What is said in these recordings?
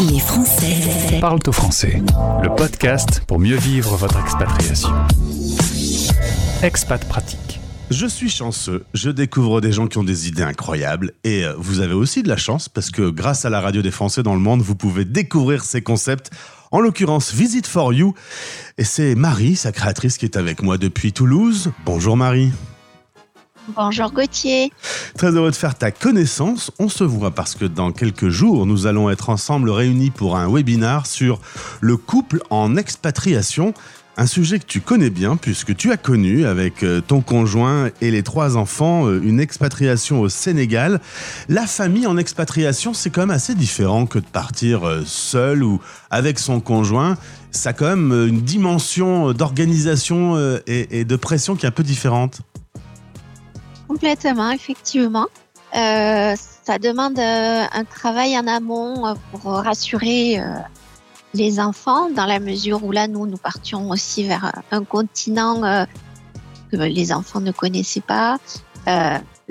Les Français Parle au français. Le podcast pour mieux vivre votre expatriation. Expat pratique. Je suis chanceux, je découvre des gens qui ont des idées incroyables et euh, vous avez aussi de la chance parce que grâce à la radio des Français dans le monde, vous pouvez découvrir ces concepts. En l'occurrence, Visit for You. Et c'est Marie, sa créatrice, qui est avec moi depuis Toulouse. Bonjour Marie. Bonjour Gauthier. Très heureux de faire ta connaissance. On se voit parce que dans quelques jours, nous allons être ensemble réunis pour un webinar sur le couple en expatriation. Un sujet que tu connais bien puisque tu as connu avec euh, ton conjoint et les trois enfants euh, une expatriation au Sénégal. La famille en expatriation, c'est quand même assez différent que de partir euh, seul ou avec son conjoint. Ça a quand même une dimension d'organisation et de pression qui est un peu différente. Complètement, effectivement. Euh, ça demande euh, un travail en amont euh, pour rassurer les enfants, dans la mesure où là, nous, nous partions aussi vers un continent que les enfants ne connaissaient pas,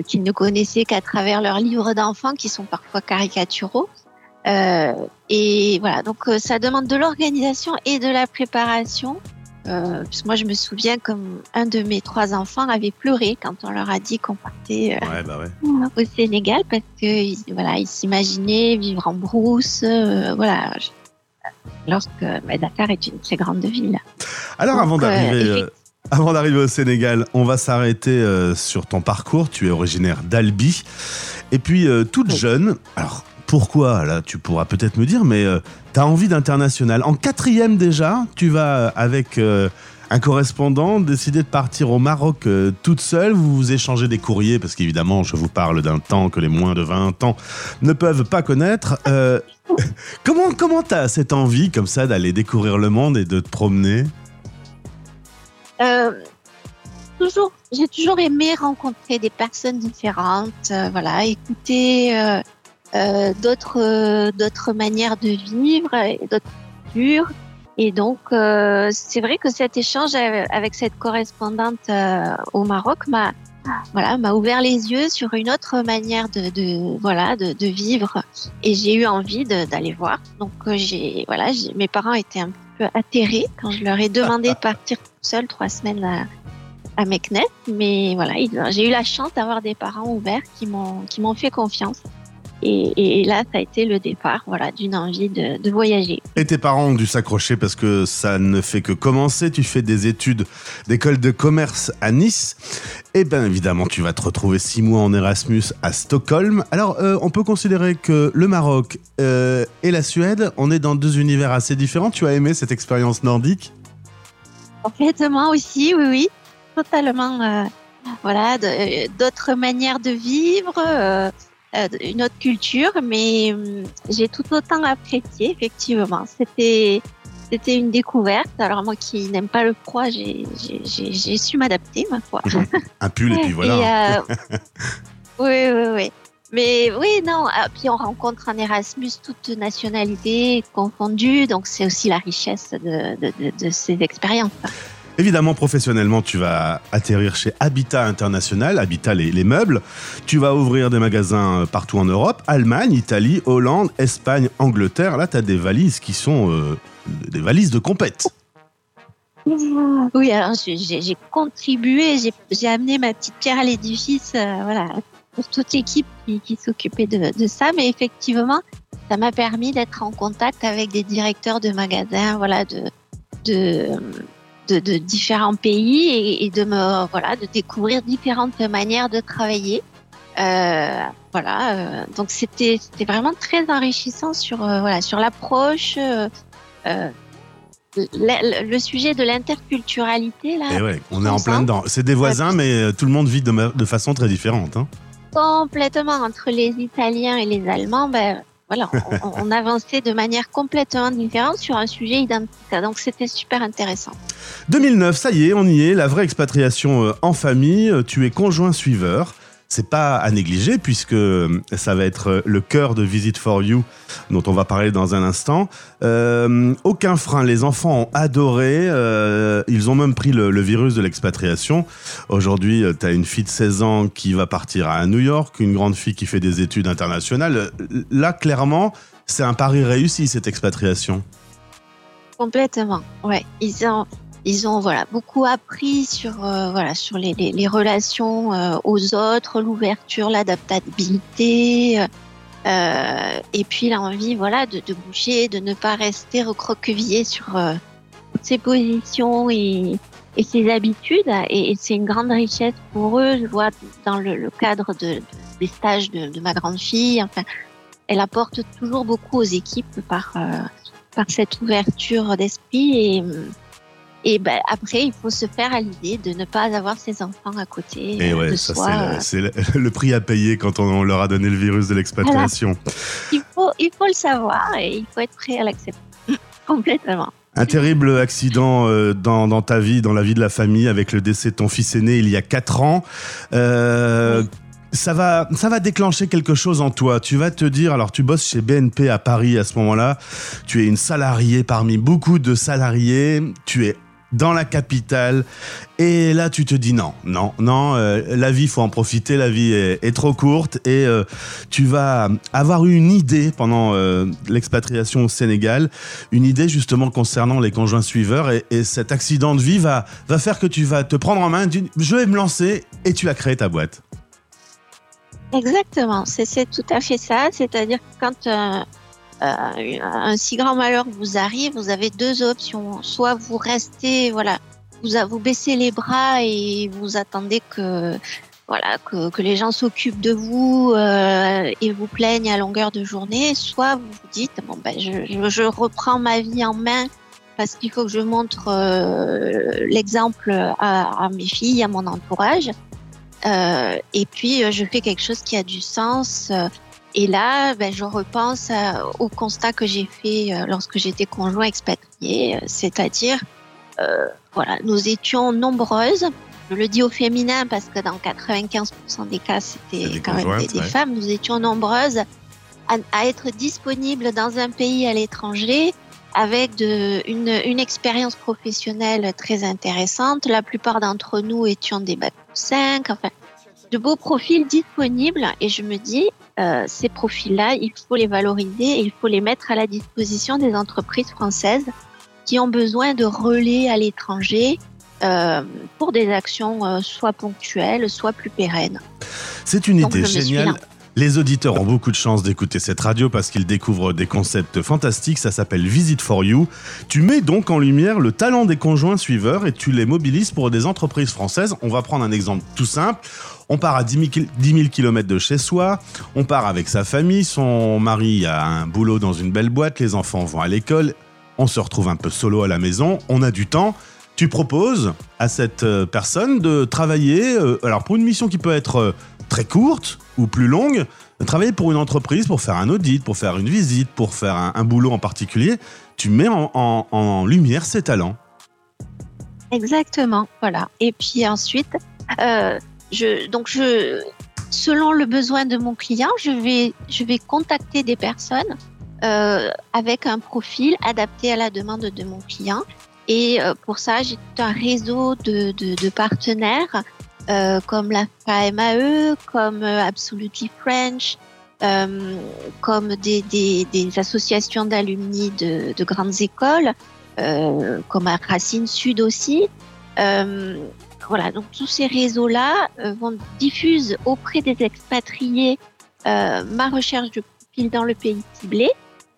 qu'ils ne connaissaient qu'à travers leurs livres d'enfants, qui sont parfois caricaturaux. et voilà, donc ça demande de l'organisation et de la préparation euh, moi, je me souviens comme un de mes trois enfants avait pleuré quand on leur a dit qu'on partait euh, bah au Sénégal parce que voilà, ils s'imaginaient vivre en brousse, euh, voilà. Lorsque bah, Dakar est une très grande ville. Alors, avant d'arriver. Avant d'arriver au Sénégal, on va s'arrêter sur ton parcours. Tu es originaire d'Albi. Et puis, toute jeune, alors pourquoi Là, tu pourras peut-être me dire, mais euh, tu as envie d'international. En quatrième déjà, tu vas euh, avec euh, un correspondant décider de partir au Maroc toute seule. Vous vous échangez des courriers, parce qu'évidemment, je vous parle d'un temps que les moins de 20 ans ne peuvent pas connaître. comment comment tu as cette envie comme ça d'aller découvrir le monde et de te promener? Toujours, j'ai toujours aimé rencontrer des personnes différentes, voilà, écouter euh, d'autres euh, d'autres manières de vivre, d'autres cultures. Et donc, euh, c'est vrai que cet échange avec cette correspondante au Maroc m'a voilà m'a ouvert les yeux sur une autre manière de, de voilà de, de, vivre. Et j'ai eu envie d'aller voir. Donc j'ai voilà mes parents étaient un peu atterrés quand je leur ai demandé de partir seul trois semaines à, à mais voilà j'ai eu la chance d'avoir des parents ouverts qui m'ont qui m'ont fait confiance et, et, là, ça a été le départ voilà, d'une envie de, de, voyager. Et tes parents ont dû s'accrocher parce que ça ne fait que commencer. Tu fais des études d'école de commerce à Nice. Et bien évidemment, tu vas te retrouver six mois en Erasmus à Stockholm. Alors, euh, on peut considérer que le Maroc euh, et la Suède, on est dans deux univers assez différents. Tu as aimé cette expérience nordique? Complètement aussi, oui, oui. Totalement. Euh, voilà, d'autres manières de vivre. Euh, euh, une autre culture, mais hum, j'ai tout autant apprécié, effectivement. C'était c'était une découverte. Alors moi qui n'aime pas le froid, j'ai su m'adapter, ma foi. Un pull et puis voilà. Euh, oui, oui, oui. Mais oui, non. Ah, puis on rencontre en Erasmus toute nationalité confondue, donc c'est aussi la richesse de, de, de, de ces expériences. Évidemment, professionnellement, tu vas atterrir chez Habitat International, Habitat les, meubles. Tu vas ouvrir des magasins partout en Europe, Allemagne, Italie, Hollande, Espagne, Angleterre. Là, tu as des valises qui sont euh, des valises de compète. Oui, alors j'ai contribué, j'ai amené ma petite pierre à l'édifice, euh, voilà, pour toute l'équipe qui, s'occupait de, ça. Mais effectivement, ça m'a permis d'être en contact avec des directeurs de magasins, voilà, de de, différents pays et, de me voilà de découvrir différentes manières de travailler. Euh, voilà, euh, donc c'était c'était vraiment très enrichissant sur euh, voilà sur l'approche. Le, sujet de l'interculturalité là. Et eh ouais, on est en plein dedans. C'est des voisins, mais tout le monde vit de, de façon très différente. Hein. Complètement entre les Italiens et les Allemands, ben, voilà, on, avançait de manière complètement différente sur un sujet identitaire. Donc c'était super intéressant. 2009, ça y est, on y est, la vraie expatriation euh, en famille. Euh, tu es conjoint suiveur c'est pas à négliger puisque euh, ça va être euh, le cœur de Visit for You dont on va parler dans un instant. Euh, aucun frein, les enfants ont adoré, ils ont même pris le, virus de l'expatriation. Aujourd'hui, tu as une fille de 16 ans qui va partir à New York, une grande fille qui fait des études internationales. Là, clairement, c'est un pari réussi cette expatriation. Complètement, ouais. Ils ont, ils ont voilà beaucoup appris sur euh, voilà sur les, les, relations euh, aux autres, l'ouverture, l'adaptabilité, euh, et puis l'envie voilà de, de, bouger, de ne pas rester recroquevillé sur euh, ses positions et, et ses habitudes. Et, c'est une grande richesse pour eux. Je vois dans le, cadre de, de, des stages de, ma grande fille. Enfin, elle apporte toujours beaucoup aux équipes par euh, par cette ouverture d'esprit et et ben, après, il faut se faire à l'idée de ne pas avoir ses enfants à côté et ouais, de ça. C'est le, le, prix à payer quand on, leur a donné le virus de l'expatriation. Voilà. Il, faut, il faut le savoir et il faut être prêt à l'accepter complètement. Un terrible accident euh, dans, dans, ta vie, dans la vie de la famille, avec le décès de ton fils aîné il y a 4 ans. Euh, oui ça va, ça va déclencher quelque chose en toi. Tu vas te dire, alors tu bosses chez BNP à Paris à ce moment-là, tu es une salariée parmi beaucoup de salariés, tu es dans la capitale. Et là, tu te dis non, non, non, euh, la vie, faut en profiter, la vie est, trop courte et euh, tu vas avoir eu une idée pendant euh, l'expatriation au Sénégal, une idée justement concernant les conjoints suiveurs et, et, cet accident de vie va, va faire que tu vas te prendre en main, je vais me lancer et tu as créé ta boîte. Exactement, c'est tout à fait ça. C'est-à-dire que quand un si grand malheur vous arrive, vous avez deux options. Soit vous restez, voilà, vous, vous baissez les bras et vous attendez que, voilà, que, les gens s'occupent de vous euh, et vous plaignent à longueur de journée. Soit vous vous dites, bon ben, je, reprends ma vie en main parce qu'il faut que je montre euh, l'exemple à, mes filles, à mon entourage. Euh, et puis, euh, je fais quelque chose qui a du sens. Euh, et là, ben, je repense à, au constat que j'ai fait lorsque j'étais conjoint expatrié, c'est-à-dire, euh, voilà, nous étions nombreuses. Je le dis au féminin parce que dans 95% des cas, c'était quand même des, des ouais. femmes. Nous étions nombreuses à, à, être disponibles dans un pays à l'étranger avec de, une, une expérience professionnelle très intéressante. La plupart d'entre nous étions des bac 5, enfin, de beaux profils disponibles. Et je me dis, euh, ces profils-là, il faut les valoriser et il faut les mettre à la disposition des entreprises françaises qui ont besoin de relais à l'étranger euh, pour des actions euh, soit ponctuelles, soit plus pérennes. C'est une Donc, idée géniale. Les auditeurs ont beaucoup de chance d'écouter cette radio parce qu'ils découvrent des concepts fantastiques. Ça s'appelle Visit for You. Tu mets donc en lumière le talent des conjoints suiveurs et tu les mobilises pour des entreprises françaises. On va prendre un exemple tout simple. On part à 10 000 km de chez soi, on part avec sa famille, son mari a un boulot dans une belle boîte, les enfants vont à l'école, on se retrouve un peu solo à la maison, on a du temps. Tu proposes à cette euh, personne de travailler, euh, alors pour une mission qui peut être euh, très courte ou plus longue, travailler pour une entreprise, pour faire un audit, pour faire une visite, pour faire un, boulot en particulier, tu mets en, lumière ses talents. Exactement, voilà. Et puis ensuite, euh, donc selon le besoin de mon client, je vais, je vais contacter des personnes euh, avec un profil adapté à la demande de mon client. Et euh, pour ça, j'ai un réseau de partenaires euh, comme la FAMAE, comme euh, Absolutely French, euh, comme des, associations d'alumni de, de, grandes écoles, comme à Racine Sud aussi. Voilà, donc tous ces réseaux-là vont diffusent auprès des expatriés ma recherche de profil dans le pays ciblé.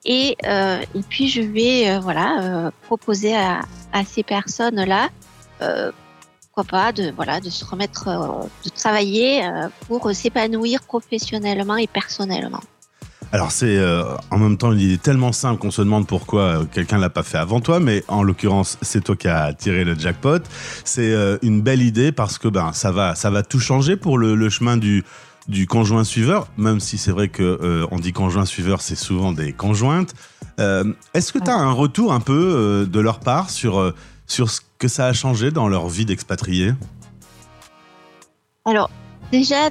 Et, et puis je vais voilà proposer à ces personnes-là pourquoi pas de voilà de se remettre euh, de travailler euh, pour s'épanouir professionnellement et personnellement. Alors c'est euh, en même temps une idée tellement simple qu'on se demande pourquoi euh, quelqu'un l'a pas fait avant toi, mais en l'occurrence c'est toi qui as tiré le jackpot. C'est euh, une belle idée parce que ben ça va ça va tout changer pour le, le chemin du du conjoint suiveur, même si c'est vrai que euh, on dit conjoint suiveur, c'est souvent des conjointes. Euh, Est-ce que tu as un retour un peu euh, de leur part sur sur ce que ça a changé dans leur vie d'expatrié Alors, déjà,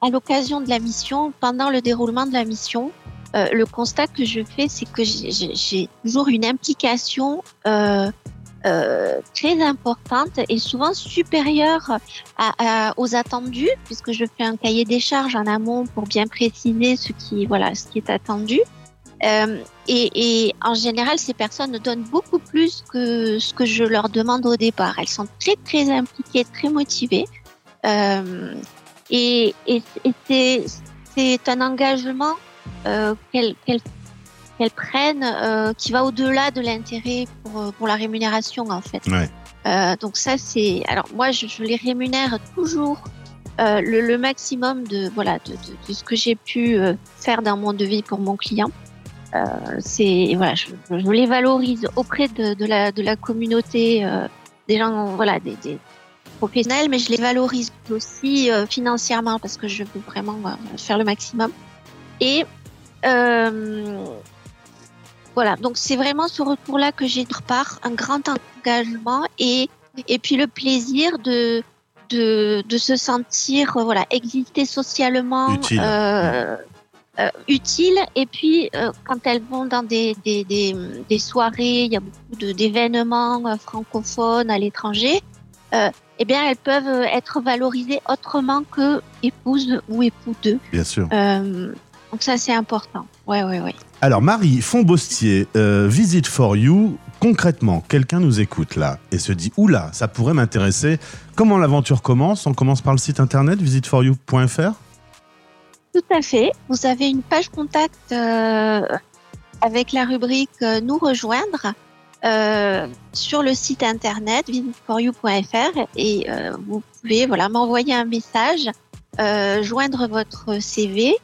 à l'occasion de la mission, pendant le déroulement de la mission, euh, le constat que je fais, c'est que j'ai toujours une implication euh, euh, très importante et souvent supérieure aux attendus, puisque je fais un cahier des charges en amont pour bien préciser ce qui, voilà, ce qui est attendu. Euh, et, et, en général, ces personnes donnent beaucoup plus que ce que je leur demande au départ. Elles sont très très impliquées, très motivées. Euh, et, et, et c'est un engagement euh, qu'elles prennent qui va au-delà de l'intérêt pour, pour la rémunération en fait. Ouais. Donc ça c'est alors moi je, je les rémunère toujours le, le, maximum de voilà de, de, de ce que j'ai pu faire dans mon devis pour mon client. Euh, c'est voilà je, je, les valorise auprès de, de la de la communauté des gens voilà des, des, professionnels mais je les valorise aussi financièrement parce que je veux vraiment faire le maximum et euh, voilà, donc c'est vraiment ce retour-là que j'ai de part, un grand engagement et, et puis le plaisir de, de, de se sentir voilà, exister socialement. Utile. Euh, euh, utile et puis euh, quand elles vont dans des, des, des, des soirées, il y a beaucoup d'événements euh, francophones à l'étranger, euh, eh bien elles peuvent être valorisées autrement que épouses ou époux d'eux. Bien sûr. donc ça c'est important. Ouais, ouais, ouais. Alors Marie Fombostier, euh, Visit for You, concrètement, quelqu'un nous écoute là et se dit oula, ça pourrait m'intéresser. Comment l'aventure commence? On commence par le site internet visitforyou.fr Tout à fait. Vous avez une page contact euh, avec la rubrique euh, Nous rejoindre euh, sur le site internet visitforyou.fr et euh, vous pouvez voilà m'envoyer un message, euh, joindre votre CV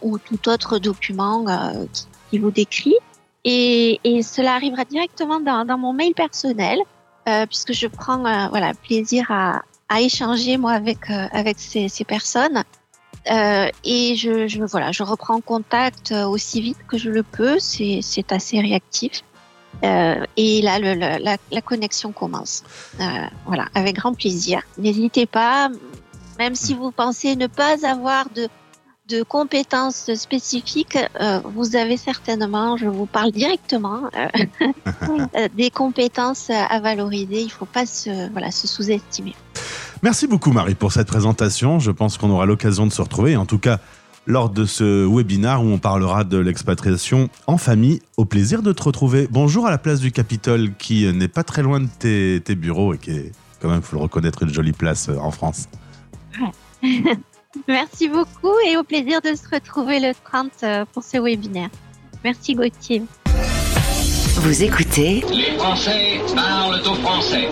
ou tout autre document qui qui vous décrit. Et, et, cela arrivera directement dans, dans mon mail personnel, euh, puisque je prends euh, voilà plaisir à, à, échanger moi avec euh, avec ces, ces personnes. Euh, et je, je, voilà, je reprends contact aussi vite que je le peux. C'est assez réactif. Euh, et là, le, le, la, la, connexion commence. Euh, voilà, avec grand plaisir. N'hésitez pas, même si vous pensez ne pas avoir de de compétences spécifiques, euh, vous avez certainement, je vous parle directement, euh, des compétences à valoriser. Il ne faut pas se, voilà, se sous-estimer. Merci beaucoup Marie pour cette présentation. Je pense qu'on aura l'occasion de se retrouver, en tout cas lors de ce webinaire où on parlera de l'expatriation en famille. Au plaisir de te retrouver. Bonjour à la place du Capitole qui n'est pas très loin de tes, tes bureaux et qui est quand même, faut le reconnaître, une jolie place euh, en France. Merci beaucoup et au plaisir de se retrouver le 30 euh, pour ce webinaire. Merci Gauthier. Vous écoutez Les Français parlent au français.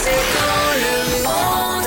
Français dans le monde.